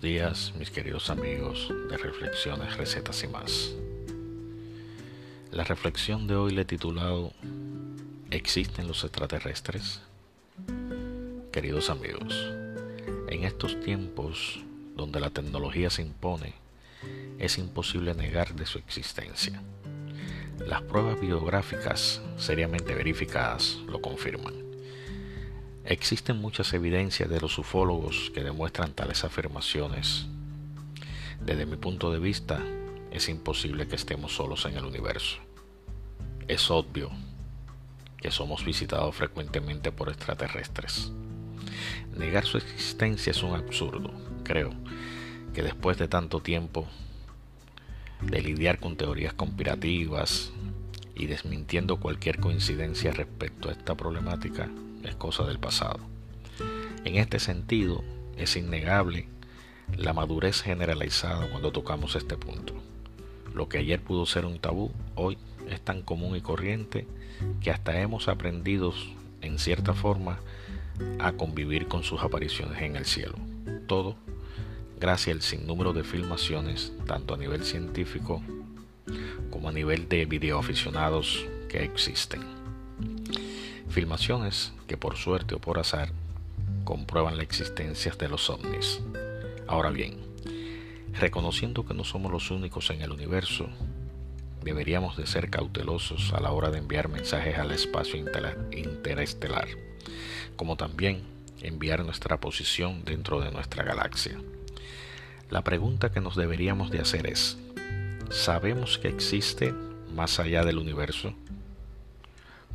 días, mis queridos amigos de Reflexiones, Recetas y más. La reflexión de hoy le he titulado ¿Existen los extraterrestres? Queridos amigos, en estos tiempos donde la tecnología se impone, es imposible negar de su existencia. Las pruebas biográficas seriamente verificadas lo confirman. Existen muchas evidencias de los ufólogos que demuestran tales afirmaciones. Desde mi punto de vista, es imposible que estemos solos en el universo. Es obvio que somos visitados frecuentemente por extraterrestres. Negar su existencia es un absurdo. Creo que después de tanto tiempo de lidiar con teorías conspirativas y desmintiendo cualquier coincidencia respecto a esta problemática, es cosa del pasado. En este sentido, es innegable la madurez generalizada cuando tocamos este punto. Lo que ayer pudo ser un tabú, hoy es tan común y corriente que hasta hemos aprendido, en cierta forma, a convivir con sus apariciones en el cielo. Todo gracias al sinnúmero de filmaciones, tanto a nivel científico como a nivel de videoaficionados que existen. Filmaciones que por suerte o por azar comprueban la existencia de los ovnis. Ahora bien, reconociendo que no somos los únicos en el universo, deberíamos de ser cautelosos a la hora de enviar mensajes al espacio interestelar, como también enviar nuestra posición dentro de nuestra galaxia. La pregunta que nos deberíamos de hacer es, ¿sabemos que existe más allá del universo?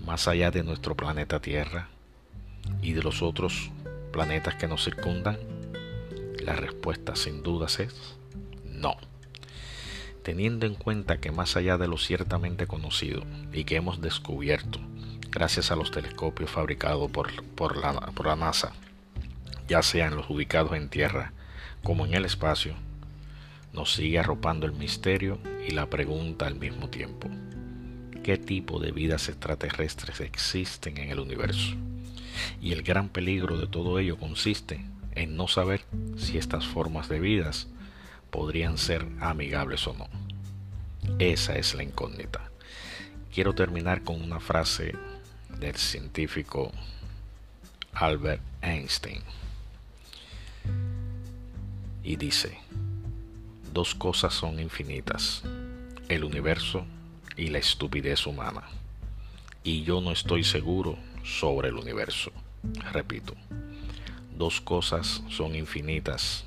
más allá de nuestro planeta Tierra y de los otros planetas que nos circundan? La respuesta sin dudas es no. Teniendo en cuenta que más allá de lo ciertamente conocido y que hemos descubierto gracias a los telescopios fabricados por, por, la, por la NASA, ya sean los ubicados en tierra como en el espacio, nos sigue arropando el misterio y la pregunta al mismo tiempo qué tipo de vidas extraterrestres existen en el universo. Y el gran peligro de todo ello consiste en no saber si estas formas de vidas podrían ser amigables o no. Esa es la incógnita. Quiero terminar con una frase del científico Albert Einstein. Y dice, dos cosas son infinitas, el universo y la estupidez humana. Y yo no estoy seguro sobre el universo. Repito, dos cosas son infinitas,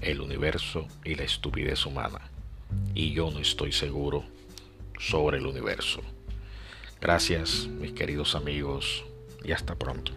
el universo y la estupidez humana. Y yo no estoy seguro sobre el universo. Gracias, mis queridos amigos, y hasta pronto.